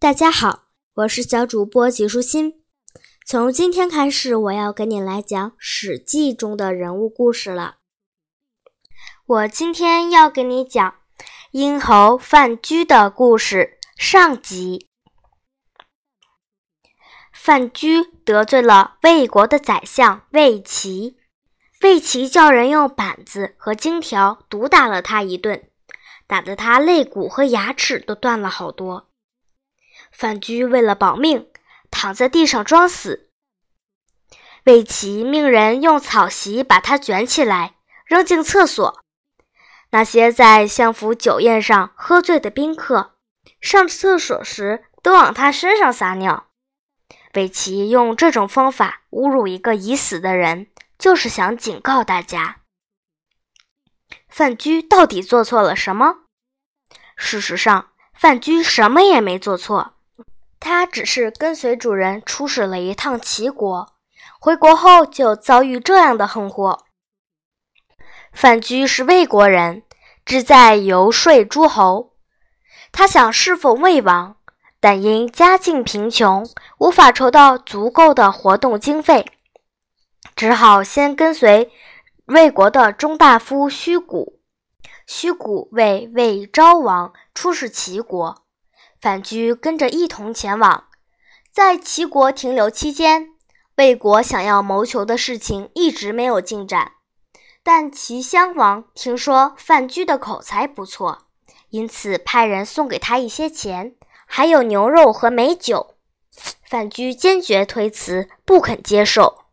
大家好，我是小主播吉舒心。从今天开始，我要给你来讲《史记》中的人物故事了。我今天要给你讲殷侯范雎的故事上集。范雎得罪了魏国的宰相魏齐，魏齐叫人用板子和荆条毒打了他一顿，打得他肋骨和牙齿都断了好多。范雎为了保命，躺在地上装死。魏齐命人用草席把他卷起来，扔进厕所。那些在相府酒宴上喝醉的宾客，上厕所时都往他身上撒尿。魏齐用这种方法侮辱一个已死的人，就是想警告大家：范雎到底做错了什么？事实上，范雎什么也没做错。他只是跟随主人出使了一趟齐国，回国后就遭遇这样的横祸。范雎是魏国人，志在游说诸侯。他想侍奉魏王，但因家境贫穷，无法筹到足够的活动经费，只好先跟随魏国的中大夫虚谷。虚谷为魏昭王出使齐国。范雎跟着一同前往，在齐国停留期间，魏国想要谋求的事情一直没有进展。但齐襄王听说范雎的口才不错，因此派人送给他一些钱，还有牛肉和美酒。范雎坚决推辞，不肯接受。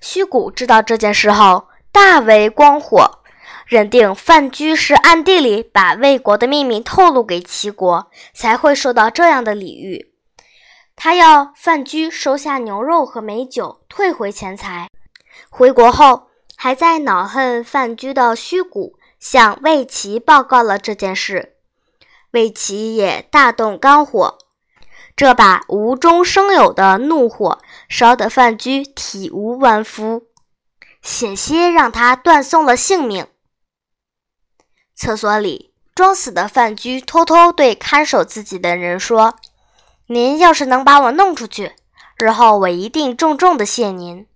虚谷知道这件事后，大为光火。认定范雎是暗地里把魏国的秘密透露给齐国，才会受到这样的礼遇。他要范雎收下牛肉和美酒，退回钱财。回国后，还在恼恨范雎的虚谷向魏齐报告了这件事。魏齐也大动肝火，这把无中生有的怒火烧得范雎体无完肤，险些让他断送了性命。厕所里，装死的范雎偷偷对看守自己的人说：“您要是能把我弄出去，日后我一定重重的谢您。”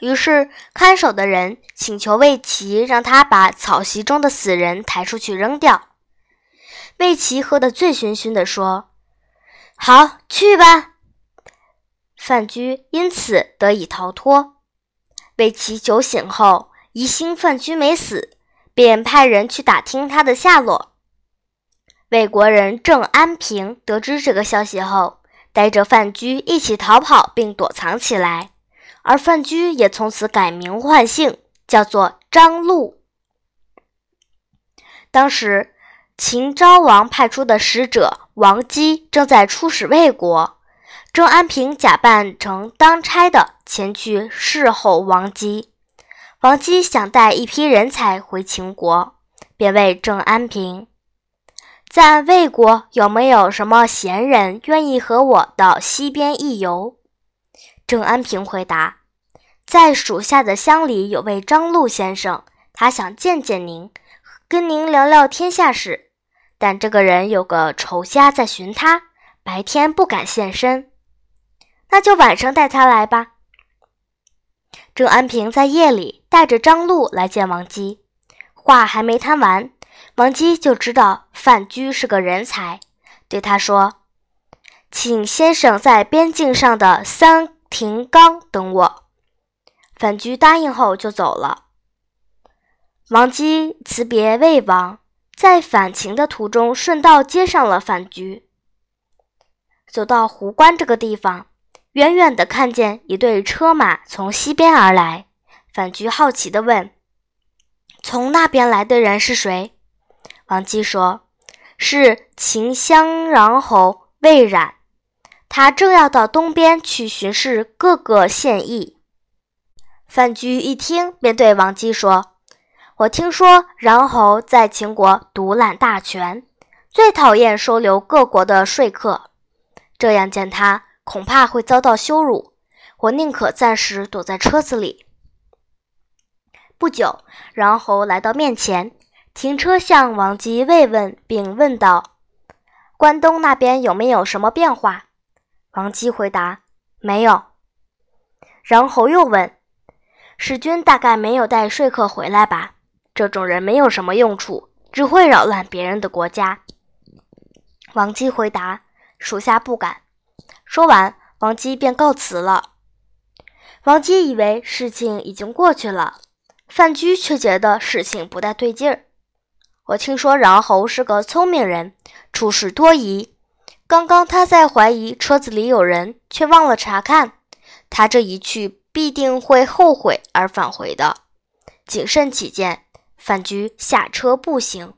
于是，看守的人请求魏齐让他把草席中的死人抬出去扔掉。魏齐喝得醉醺醺地说：“好，去吧。”范雎因此得以逃脱。魏齐酒醒后，疑心范雎没死。便派人去打听他的下落。魏国人郑安平得知这个消息后，带着范雎一起逃跑，并躲藏起来。而范雎也从此改名换姓，叫做张禄。当时，秦昭王派出的使者王姬正在出使魏国，郑安平假扮成当差的前去侍候王姬。王姬想带一批人才回秦国，便问郑安平：“在魏国有没有什么贤人愿意和我到西边一游？”郑安平回答：“在属下的乡里有位张禄先生，他想见见您，跟您聊聊天下事。但这个人有个仇家在寻他，白天不敢现身。那就晚上带他来吧。”郑安平在夜里带着张禄来见王姬，话还没谈完，王姬就知道范雎是个人才，对他说：“请先生在边境上的三亭冈等我。”范雎答应后就走了。王姬辞别魏王，在返秦的途中顺道接上了范雎。走到壶关这个地方。远远地看见一队车马从西边而来，范雎好奇地问：“从那边来的人是谁？”王姬说：“是秦襄阳侯魏冉，他正要到东边去巡视各个县邑。”范雎一听，便对王姬说：“我听说穰侯在秦国独揽大权，最讨厌收留各国的说客，这样见他。”恐怕会遭到羞辱，我宁可暂时躲在车子里。不久，然侯来到面前，停车向王姬慰问，并问道：“关东那边有没有什么变化？”王姬回答：“没有。”然后又问：“使君大概没有带说客回来吧？这种人没有什么用处，只会扰乱别人的国家。”王姬回答：“属下不敢。”说完，王姬便告辞了。王姬以为事情已经过去了，范雎却觉得事情不太对劲儿。我听说穰侯是个聪明人，处事多疑。刚刚他在怀疑车子里有人，却忘了查看。他这一去，必定会后悔而返回的。谨慎起见，范雎下车步行。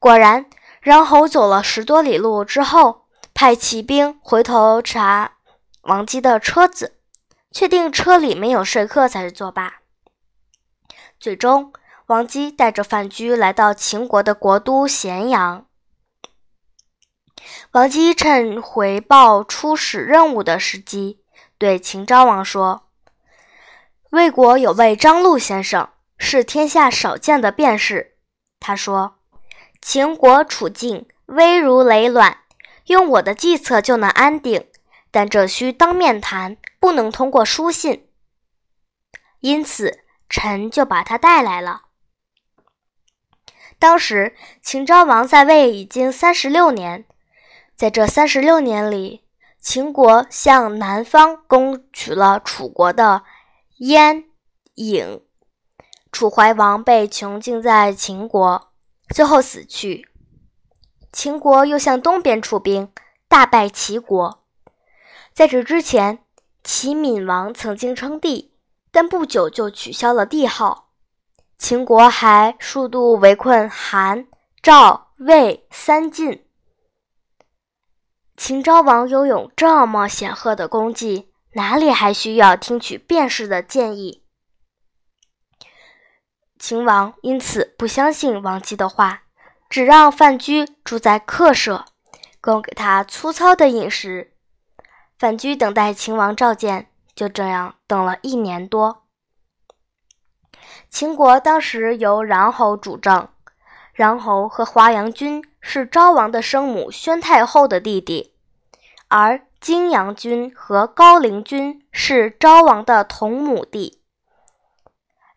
果然。然后走了十多里路之后，派骑兵回头查王姬的车子，确定车里没有说客才是作罢。最终，王姬带着范雎来到秦国的国都咸阳。王姬趁回报出使任务的时机，对秦昭王说：“魏国有位张禄先生，是天下少见的辩士。”他说。秦国处境危如累卵，用我的计策就能安定，但这需当面谈，不能通过书信。因此，臣就把他带来了。当时，秦昭王在位已经三十六年，在这三十六年里，秦国向南方攻取了楚国的燕、郢，楚怀王被囚禁在秦国。最后死去。秦国又向东边出兵，大败齐国。在这之前，齐闵王曾经称帝，但不久就取消了帝号。秦国还数度围困韩、赵、魏三晋。秦昭王拥有这么显赫的功绩，哪里还需要听取卞氏的建议？秦王因此不相信王姬的话，只让范雎住在客舍，供给他粗糙的饮食。范雎等待秦王召见，就这样等了一年多。秦国当时由穰侯主政，穰侯和华阳君是昭王的生母宣太后的弟弟，而荆阳君和高陵君是昭王的同母弟。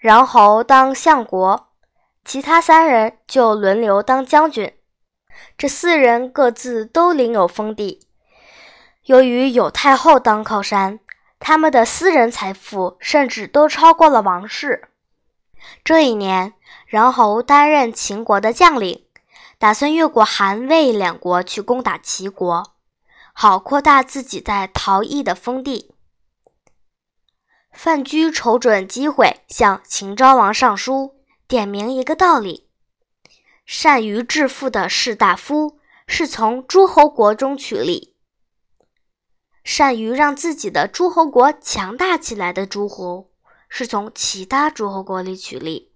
穰侯当相国，其他三人就轮流当将军。这四人各自都领有封地。由于有太后当靠山，他们的私人财富甚至都超过了王室。这一年，穰侯担任秦国的将领，打算越过韩魏两国去攻打齐国，好扩大自己在陶邑的封地。范雎瞅准机会，向秦昭王上书，点明一个道理：善于致富的士大夫是从诸侯国中取利；善于让自己的诸侯国强大起来的诸侯，是从其他诸侯国里取利。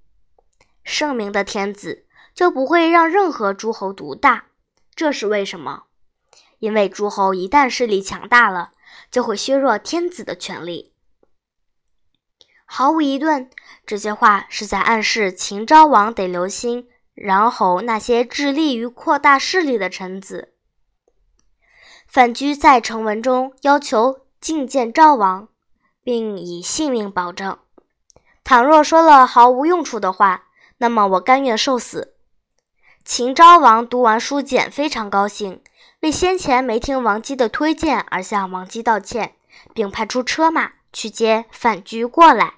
圣明的天子就不会让任何诸侯独大，这是为什么？因为诸侯一旦势力强大了，就会削弱天子的权力。毫无疑问，这些话是在暗示秦昭王得留心穰侯那些致力于扩大势力的臣子。范雎在呈文中要求觐见昭王，并以性命保证：倘若说了毫无用处的话，那么我甘愿受死。秦昭王读完书简，非常高兴，为先前没听王姬的推荐而向王姬道歉，并派出车马去接范雎过来。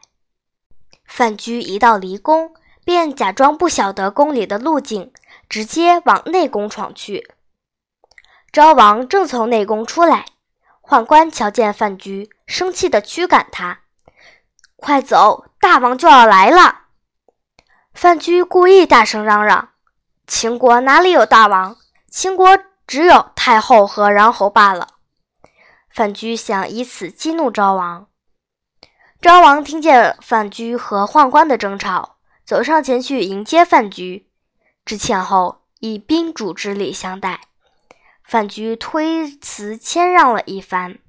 范雎一到离宫，便假装不晓得宫里的路径，直接往内宫闯去。昭王正从内宫出来，宦官瞧见范雎，生气地驱赶他：“快走，大王就要来了！”范雎故意大声嚷嚷：“秦国哪里有大王？秦国只有太后和穰侯罢了。”范雎想以此激怒昭王。昭王听见范雎和宦官的争吵，走上前去迎接范雎，致歉后以宾主之礼相待。范雎推辞谦让了一番。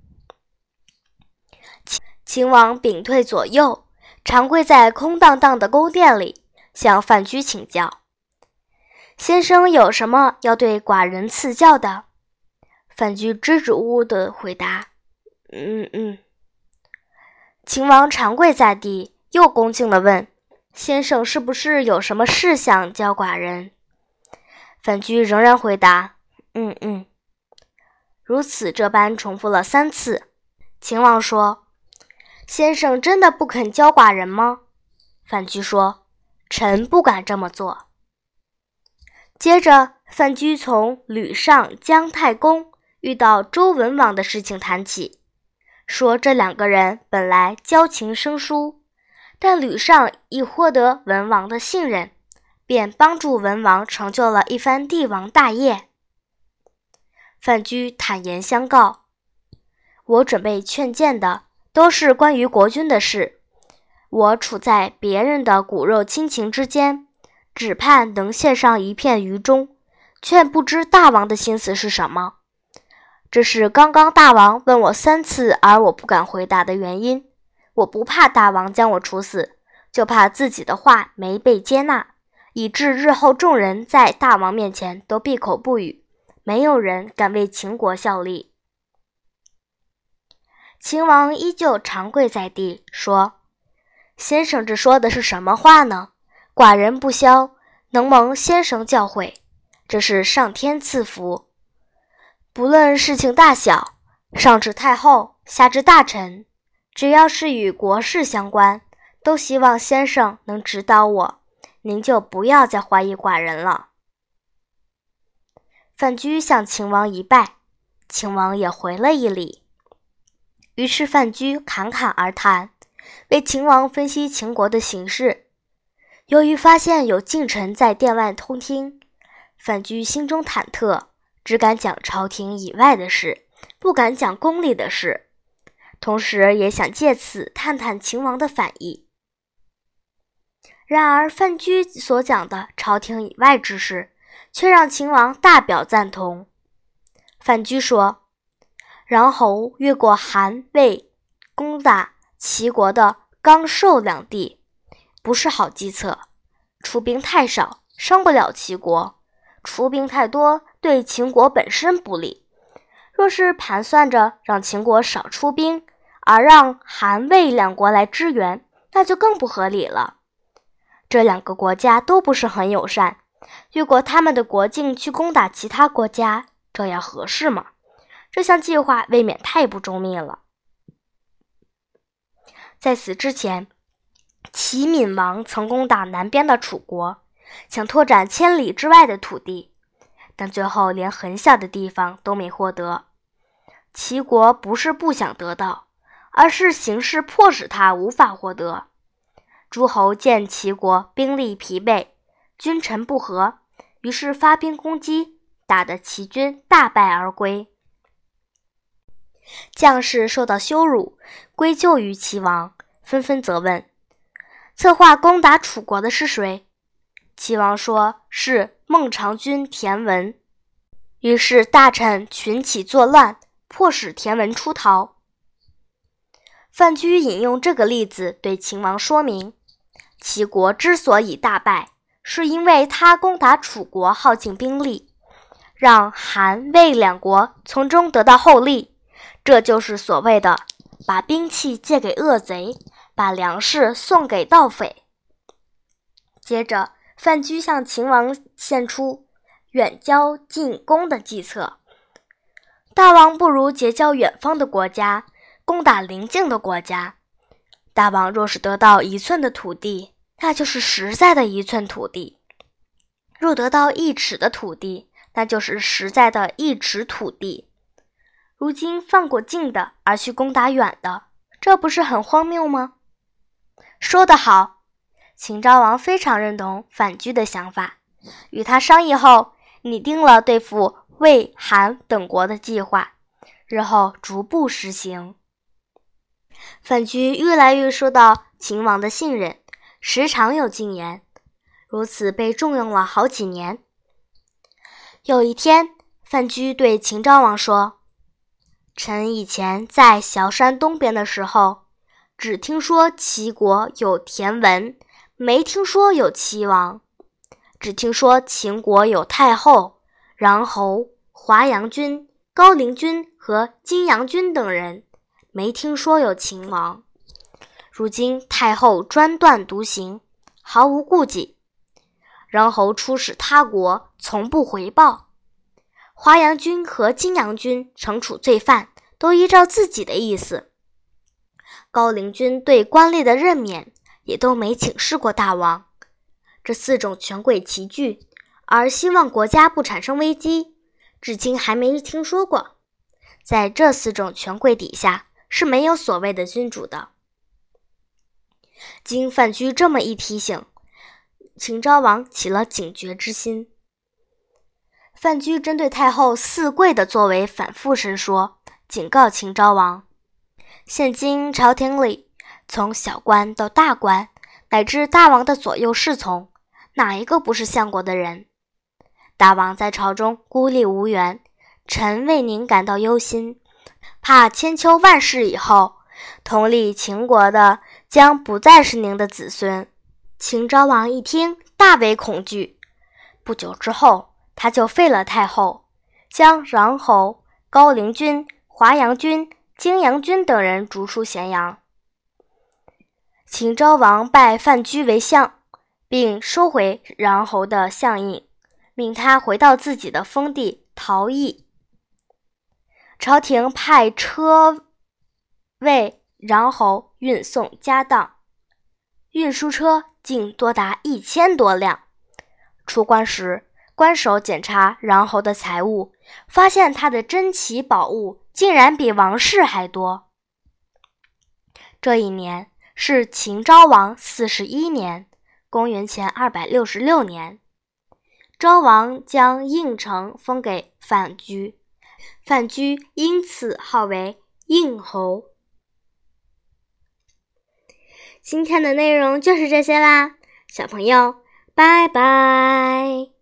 秦秦王屏退左右，长跪在空荡荡的宫殿里，向范雎请教：先生有什么要对寡人赐教的？范雎支支吾吾地回答：“嗯嗯。”秦王长跪在地，又恭敬地问：“先生是不是有什么事想教寡人？”范雎仍然回答：“嗯嗯。”如此这般重复了三次。秦王说：“先生真的不肯教寡人吗？”范雎说：“臣不敢这么做。”接着，范雎从吕尚、姜太公。遇到周文王的事情谈起，说这两个人本来交情生疏，但吕尚已获得文王的信任，便帮助文王成就了一番帝王大业。范雎坦言相告：“我准备劝谏的都是关于国君的事，我处在别人的骨肉亲情之间，只盼能献上一片愚忠，却不知大王的心思是什么。”这是刚刚大王问我三次，而我不敢回答的原因。我不怕大王将我处死，就怕自己的话没被接纳，以致日后众人在大王面前都闭口不语，没有人敢为秦国效力。秦王依旧长跪在地，说：“先生这说的是什么话呢？寡人不肖，能蒙先生教诲，这是上天赐福。”不论事情大小，上至太后，下至大臣，只要是与国事相关，都希望先生能指导我。您就不要再怀疑寡人了。范雎向秦王一拜，秦王也回了一礼。于是范雎侃侃而谈，为秦王分析秦国的形势。由于发现有近臣在殿外偷听，范雎心中忐忑。只敢讲朝廷以外的事，不敢讲宫里的事，同时也想借此探探秦王的反意。然而范雎所讲的朝廷以外之事，却让秦王大表赞同。范雎说：“穰侯越过韩魏，攻打齐国的刚寿两地，不是好计策。出兵太少，伤不了齐国；出兵太多。”对秦国本身不利。若是盘算着让秦国少出兵，而让韩魏两国来支援，那就更不合理了。这两个国家都不是很友善，越过他们的国境去攻打其他国家，这样合适吗？这项计划未免太不周密了。在此之前，齐闵王曾攻打南边的楚国，想拓展千里之外的土地。但最后连很小的地方都没获得。齐国不是不想得到，而是形势迫使他无法获得。诸侯见齐国兵力疲惫，君臣不和，于是发兵攻击，打得齐军大败而归。将士受到羞辱，归咎于齐王，纷纷责问：策划攻打楚国的是谁？齐王说：“是孟尝君田文。”于是大臣群起作乱，迫使田文出逃。范雎引用这个例子对秦王说明：齐国之所以大败，是因为他攻打楚国耗尽兵力，让韩魏两国从中得到厚利。这就是所谓的把兵器借给恶贼，把粮食送给盗匪。接着。范雎向秦王献出远交近攻的计策。大王不如结交远方的国家，攻打邻近的国家。大王若是得到一寸的土地，那就是实在的一寸土地；若得到一尺的土地，那就是实在的一尺土地。如今放过近的，而去攻打远的，这不是很荒谬吗？说得好。秦昭王非常认同范雎的想法，与他商议后，拟定了对付魏、韩等国的计划，日后逐步实行。范雎越来越受到秦王的信任，时常有进言，如此被重用了好几年。有一天，范雎对秦昭王说：“臣以前在崤山东边的时候，只听说齐国有田文。”没听说有齐王，只听说秦国有太后、穰侯、华阳君、高陵君和金阳君等人，没听说有秦王。如今太后专断独行，毫无顾忌；穰侯出使他国，从不回报；华阳君和金阳君惩处罪犯，都依照自己的意思；高陵君对官吏的任免，也都没请示过大王。这四种权贵齐聚，而希望国家不产生危机，至今还没听说过。在这四种权贵底下，是没有所谓的君主的。经范雎这么一提醒，秦昭王起了警觉之心。范雎针对太后四跪的作为反复申说，警告秦昭王：现今朝廷里，从小官到大官，乃至大王的左右侍从。哪一个不是相国的人？大王在朝中孤立无援，臣为您感到忧心，怕千秋万世以后，统领秦国的将不再是您的子孙。秦昭王一听，大为恐惧。不久之后，他就废了太后，将穰侯、高陵君、华阳君、荆阳君等人逐出咸阳。秦昭王拜范雎为相。并收回穰侯的相印，命他回到自己的封地陶邑。朝廷派车为穰侯运送家当，运输车竟多达一千多辆。出关时，关守检查穰侯的财物，发现他的珍奇宝物竟然比王室还多。这一年是秦昭王四十一年。公元前二百六十六年，昭王将应城封给范雎，范雎因此号为应侯。今天的内容就是这些啦，小朋友，拜拜。